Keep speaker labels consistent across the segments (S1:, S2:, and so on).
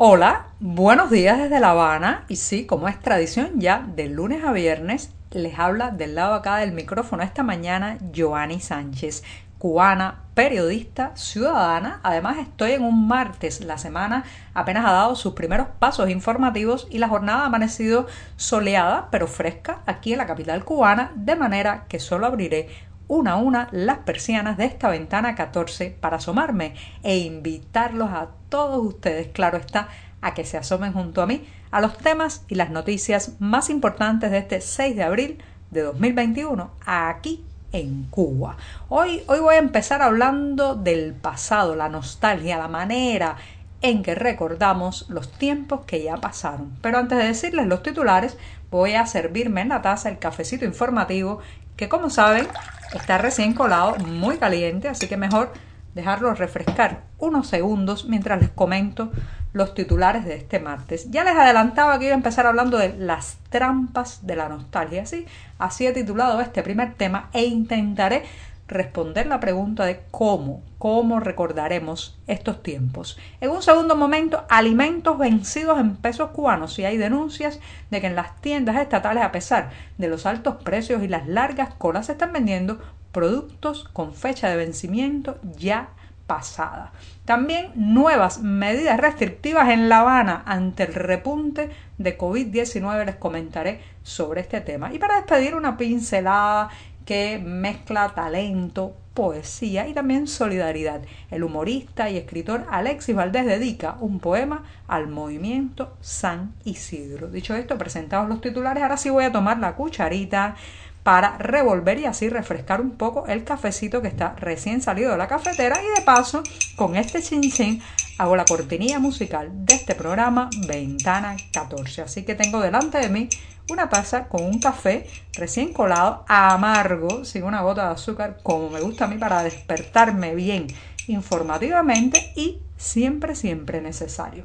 S1: Hola, buenos días desde La Habana y sí, como es tradición ya de lunes a viernes, les habla del lado acá del micrófono esta mañana Joanny Sánchez, cubana, periodista, ciudadana. Además estoy en un martes, la semana apenas ha dado sus primeros pasos informativos y la jornada ha amanecido soleada pero fresca aquí en la capital cubana, de manera que solo abriré una a una las persianas de esta ventana 14 para asomarme e invitarlos a todos ustedes, claro está, a que se asomen junto a mí a los temas y las noticias más importantes de este 6 de abril de 2021 aquí en Cuba. Hoy, hoy voy a empezar hablando del pasado, la nostalgia, la manera en que recordamos los tiempos que ya pasaron. Pero antes de decirles los titulares, voy a servirme en la taza el cafecito informativo que como saben está recién colado, muy caliente, así que mejor dejarlo refrescar unos segundos mientras les comento los titulares de este martes. Ya les adelantaba que iba a empezar hablando de las trampas de la nostalgia, ¿sí? Así he titulado este primer tema e intentaré responder la pregunta de cómo, cómo recordaremos estos tiempos. En un segundo momento, alimentos vencidos en pesos cubanos. Y hay denuncias de que en las tiendas estatales, a pesar de los altos precios y las largas colas, se están vendiendo productos con fecha de vencimiento ya pasada. También nuevas medidas restrictivas en La Habana ante el repunte de COVID-19 les comentaré sobre este tema. Y para despedir una pincelada que mezcla talento, poesía y también solidaridad. El humorista y escritor Alexis Valdés dedica un poema al movimiento San Isidro. Dicho esto, presentados los titulares, ahora sí voy a tomar la cucharita para revolver y así refrescar un poco el cafecito que está recién salido de la cafetera y de paso con este chin hago la cortinilla musical de este programa Ventana 14. Así que tengo delante de mí una taza con un café recién colado, amargo, sin una gota de azúcar, como me gusta a mí para despertarme bien informativamente y siempre, siempre necesario.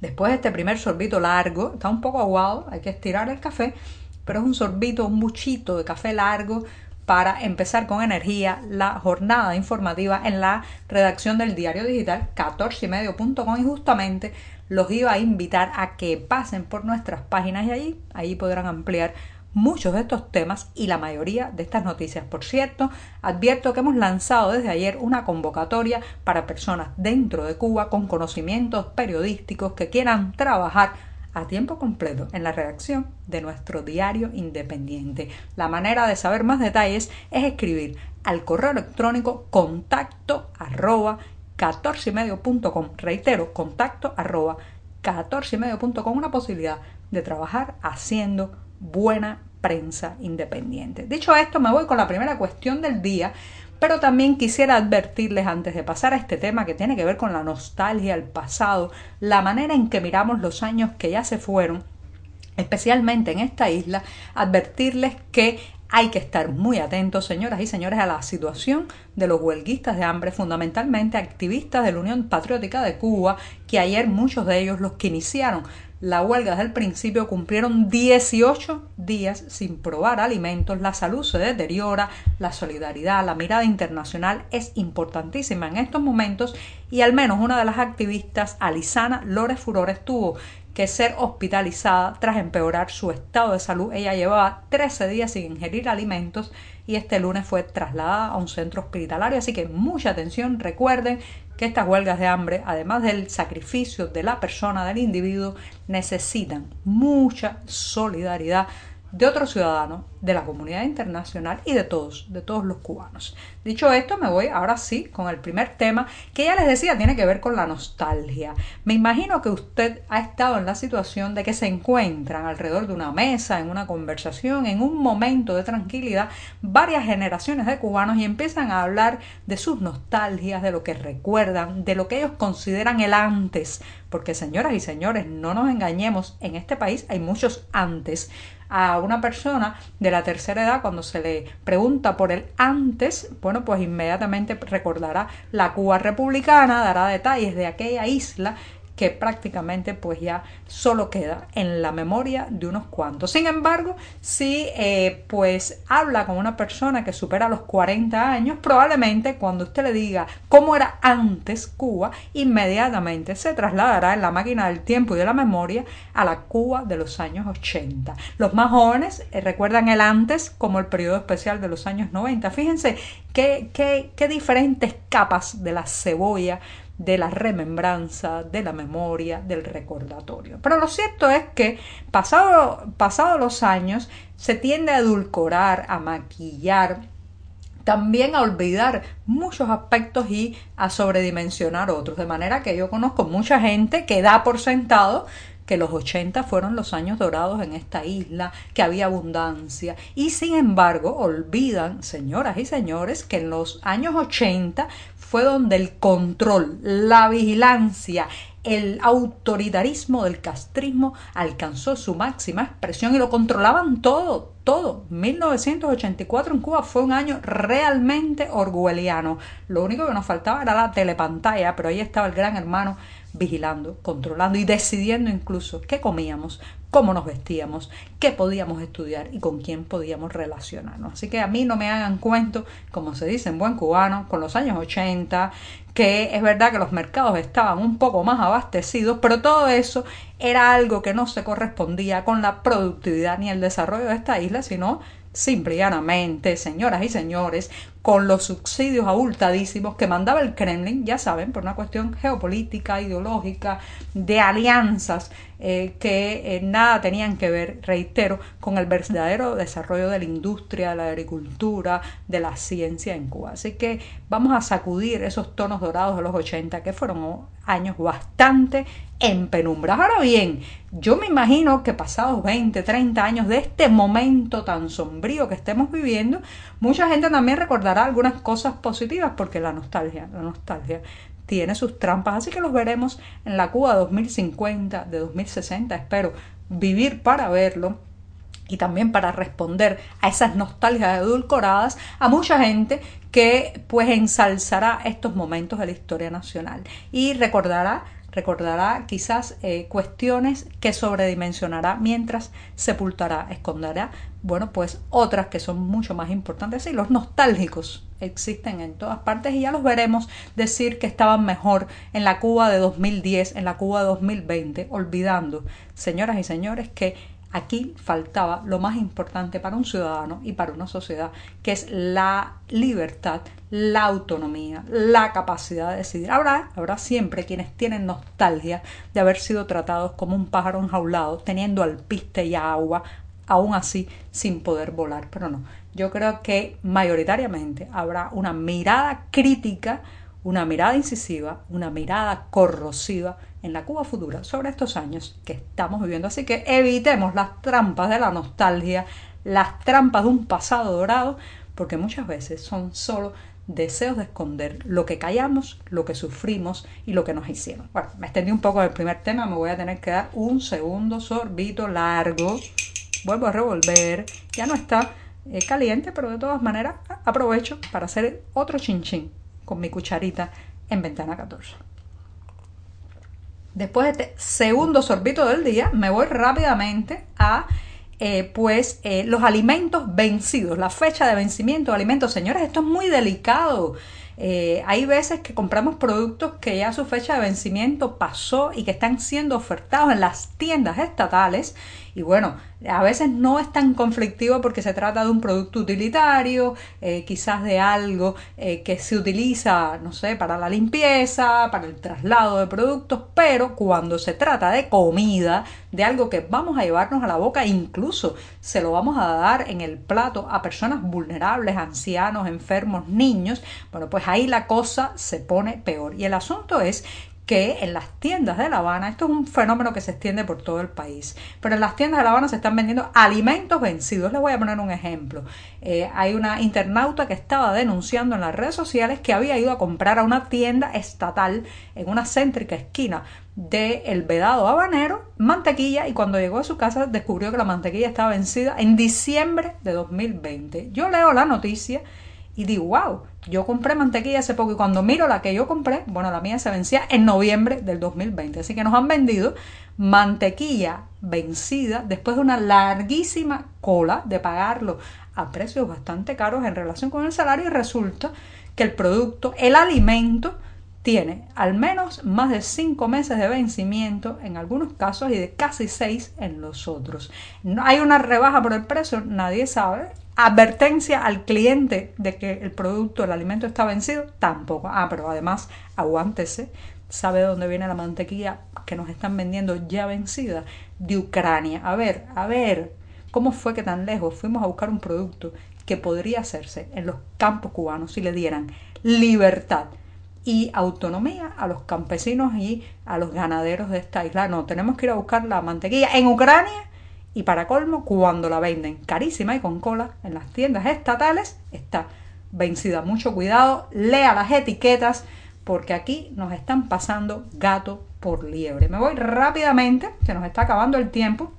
S1: Después de este primer sorbito largo, está un poco aguado, hay que estirar el café, pero es un sorbito, un de café largo para empezar con energía la jornada informativa en la redacción del diario digital 14ymedio.com y justamente los iba a invitar a que pasen por nuestras páginas y allí, ahí podrán ampliar muchos de estos temas y la mayoría de estas noticias. Por cierto, advierto que hemos lanzado desde ayer una convocatoria para personas dentro de Cuba con conocimientos periodísticos que quieran trabajar a tiempo completo en la redacción de nuestro diario independiente. La manera de saber más detalles es escribir al correo electrónico contacto arroba 14 Reitero, contacto arroba 14 una posibilidad de trabajar haciendo buena prensa independiente. Dicho esto, me voy con la primera cuestión del día, pero también quisiera advertirles antes de pasar a este tema que tiene que ver con la nostalgia, el pasado, la manera en que miramos los años que ya se fueron, especialmente en esta isla, advertirles que hay que estar muy atentos, señoras y señores, a la situación de los huelguistas de hambre, fundamentalmente activistas de la Unión Patriótica de Cuba, que ayer muchos de ellos, los que iniciaron la huelga desde el principio cumplieron 18 días sin probar alimentos, la salud se deteriora, la solidaridad, la mirada internacional es importantísima en estos momentos y al menos una de las activistas, Alisana Lores Furores, tuvo que ser hospitalizada tras empeorar su estado de salud. Ella llevaba 13 días sin ingerir alimentos y este lunes fue trasladada a un centro hospitalario. Así que mucha atención, recuerden que estas huelgas de hambre, además del sacrificio de la persona, del individuo, necesitan mucha solidaridad de otros ciudadanos, de la comunidad internacional y de todos, de todos los cubanos. Dicho esto, me voy ahora sí con el primer tema que ya les decía tiene que ver con la nostalgia. Me imagino que usted ha estado en la situación de que se encuentran alrededor de una mesa, en una conversación, en un momento de tranquilidad, varias generaciones de cubanos y empiezan a hablar de sus nostalgias, de lo que recuerdan, de lo que ellos consideran el antes, porque señoras y señores, no nos engañemos, en este país hay muchos antes a una persona de la tercera edad cuando se le pregunta por el antes, bueno, pues inmediatamente recordará la Cuba republicana, dará detalles de aquella isla que prácticamente pues ya solo queda en la memoria de unos cuantos. Sin embargo, si eh, pues habla con una persona que supera los 40 años, probablemente cuando usted le diga cómo era antes Cuba, inmediatamente se trasladará en la máquina del tiempo y de la memoria a la Cuba de los años 80. Los más jóvenes eh, recuerdan el antes como el periodo especial de los años 90. Fíjense qué, qué, qué diferentes capas de la cebolla de la remembranza, de la memoria, del recordatorio. Pero lo cierto es que pasado, pasado los años se tiende a edulcorar, a maquillar, también a olvidar muchos aspectos y a sobredimensionar otros. De manera que yo conozco mucha gente que da por sentado que los 80 fueron los años dorados en esta isla, que había abundancia. Y sin embargo, olvidan, señoras y señores, que en los años 80 fue donde el control, la vigilancia, el autoritarismo del castrismo alcanzó su máxima expresión y lo controlaban todo, todo. 1984 en Cuba fue un año realmente orwelliano. Lo único que nos faltaba era la telepantalla, pero ahí estaba el gran hermano vigilando, controlando y decidiendo incluso qué comíamos, cómo nos vestíamos, qué podíamos estudiar y con quién podíamos relacionarnos. Así que a mí no me hagan cuento, como se dice en buen cubano, con los años 80, que es verdad que los mercados estaban un poco más abastecidos, pero todo eso era algo que no se correspondía con la productividad ni el desarrollo de esta isla, sino simple señoras y señores, con los subsidios abultadísimos que mandaba el Kremlin, ya saben, por una cuestión geopolítica, ideológica, de alianzas eh, que eh, nada tenían que ver, reitero, con el verdadero desarrollo de la industria, de la agricultura, de la ciencia en Cuba. Así que vamos a sacudir esos tonos dorados de los 80, que fueron años bastante en penumbras. Ahora bien, yo me imagino que pasados 20, 30 años de este momento tan sombrío que estemos viviendo, mucha gente también recordará algunas cosas positivas porque la nostalgia, la nostalgia tiene sus trampas, así que los veremos en la Cuba 2050, de 2060, espero vivir para verlo y también para responder a esas nostalgias edulcoradas a mucha gente que pues ensalzará estos momentos de la historia nacional. Y recordará recordará quizás eh, cuestiones que sobredimensionará mientras sepultará, esconderá, bueno, pues otras que son mucho más importantes. Y los nostálgicos existen en todas partes y ya los veremos decir que estaban mejor en la Cuba de 2010, en la Cuba de 2020, olvidando, señoras y señores, que Aquí faltaba lo más importante para un ciudadano y para una sociedad, que es la libertad, la autonomía, la capacidad de decidir. Habrá, habrá siempre quienes tienen nostalgia de haber sido tratados como un pájaro enjaulado, teniendo alpiste y agua, aún así sin poder volar. Pero no, yo creo que mayoritariamente habrá una mirada crítica, una mirada incisiva, una mirada corrosiva en la Cuba futura sobre estos años que estamos viviendo. Así que evitemos las trampas de la nostalgia, las trampas de un pasado dorado, porque muchas veces son solo deseos de esconder lo que callamos, lo que sufrimos y lo que nos hicieron. Bueno, me extendí un poco del primer tema, me voy a tener que dar un segundo sorbito largo. Vuelvo a revolver, ya no está eh, caliente, pero de todas maneras aprovecho para hacer otro chinchín con mi cucharita en ventana 14. Después de este segundo sorbito del día, me voy rápidamente a eh, pues eh, los alimentos vencidos, la fecha de vencimiento de alimentos. Señores, esto es muy delicado. Eh, hay veces que compramos productos que ya su fecha de vencimiento pasó y que están siendo ofertados en las tiendas estatales y bueno, a veces no es tan conflictivo porque se trata de un producto utilitario, eh, quizás de algo eh, que se utiliza, no sé, para la limpieza, para el traslado de productos, pero cuando se trata de comida, de algo que vamos a llevarnos a la boca, incluso se lo vamos a dar en el plato a personas vulnerables, ancianos, enfermos, niños, bueno, pues ahí la cosa se pone peor. Y el asunto es que en las tiendas de La Habana, esto es un fenómeno que se extiende por todo el país, pero en las tiendas de La Habana se están vendiendo alimentos vencidos. Les voy a poner un ejemplo. Eh, hay una internauta que estaba denunciando en las redes sociales que había ido a comprar a una tienda estatal en una céntrica esquina de El Vedado Habanero mantequilla y cuando llegó a su casa descubrió que la mantequilla estaba vencida en diciembre de 2020. Yo leo la noticia y digo, wow, yo compré mantequilla hace poco y cuando miro la que yo compré, bueno, la mía se vencía en noviembre del 2020. Así que nos han vendido mantequilla vencida después de una larguísima cola de pagarlo a precios bastante caros en relación con el salario y resulta que el producto, el alimento, tiene al menos más de cinco meses de vencimiento en algunos casos y de casi seis en los otros. No hay una rebaja por el precio, nadie sabe. Advertencia al cliente de que el producto, el alimento está vencido, tampoco. Ah, pero además, aguántese. ¿Sabe de dónde viene la mantequilla que nos están vendiendo ya vencida? De Ucrania. A ver, a ver, ¿cómo fue que tan lejos fuimos a buscar un producto que podría hacerse en los campos cubanos si le dieran libertad? y autonomía a los campesinos y a los ganaderos de esta isla. No, tenemos que ir a buscar la mantequilla en Ucrania y para colmo, cuando la venden carísima y con cola en las tiendas estatales, está vencida. Mucho cuidado, lea las etiquetas porque aquí nos están pasando gato por liebre. Me voy rápidamente, se nos está acabando el tiempo.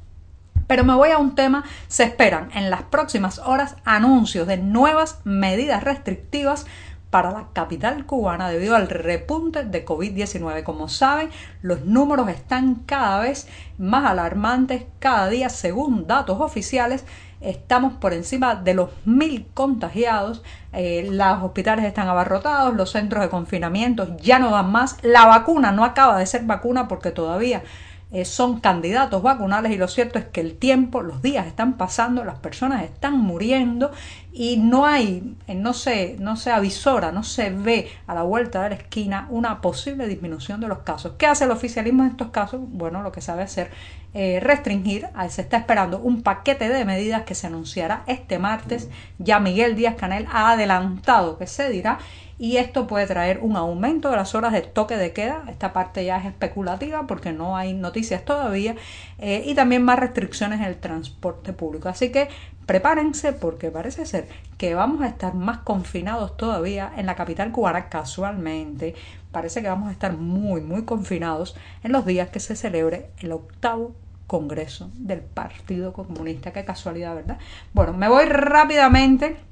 S1: Pero me voy a un tema, se esperan en las próximas horas anuncios de nuevas medidas restrictivas para la capital cubana debido al repunte de COVID-19. Como saben, los números están cada vez más alarmantes, cada día según datos oficiales. Estamos por encima de los mil contagiados, eh, los hospitales están abarrotados, los centros de confinamiento ya no dan más, la vacuna no acaba de ser vacuna porque todavía eh, son candidatos vacunales y lo cierto es que el tiempo, los días están pasando, las personas están muriendo y no hay, eh, no se, no se avisora, no se ve a la vuelta de la esquina una posible disminución de los casos. ¿Qué hace el oficialismo en estos casos? Bueno, lo que sabe hacer eh, restringir, se está esperando un paquete de medidas que se anunciará este martes. Ya Miguel Díaz Canel ha adelantado que se dirá y esto puede traer un aumento de las horas de toque de queda. Esta parte ya es especulativa porque no hay noticias todavía eh, y también más restricciones en el transporte público. Así que prepárense porque parece ser que vamos a estar más confinados todavía en la capital cubana casualmente. Parece que vamos a estar muy, muy confinados en los días que se celebre el octavo Congreso del Partido Comunista. Qué casualidad, ¿verdad? Bueno, me voy rápidamente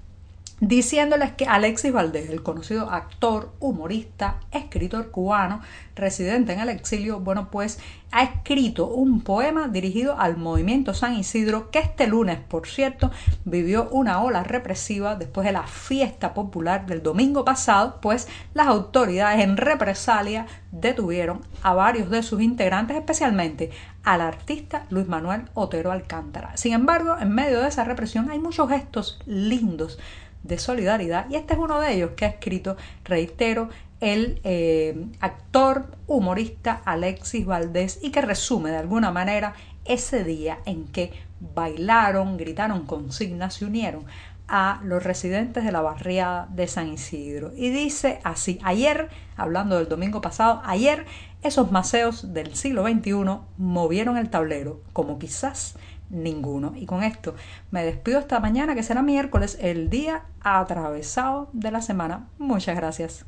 S1: diciéndoles que Alexis Valdés, el conocido actor, humorista, escritor cubano, residente en el exilio, bueno, pues ha escrito un poema dirigido al movimiento San Isidro, que este lunes, por cierto, vivió una ola represiva después de la fiesta popular del domingo pasado, pues las autoridades en represalia detuvieron a varios de sus integrantes, especialmente al artista Luis Manuel Otero Alcántara. Sin embargo, en medio de esa represión hay muchos gestos lindos de solidaridad y este es uno de ellos que ha escrito, reitero, el eh, actor humorista Alexis Valdés y que resume de alguna manera ese día en que bailaron, gritaron consignas, y unieron a los residentes de la barriada de San Isidro. Y dice así, ayer, hablando del domingo pasado, ayer esos maceos del siglo XXI movieron el tablero, como quizás ninguno. Y con esto me despido esta mañana, que será miércoles, el día atravesado de la semana. Muchas gracias.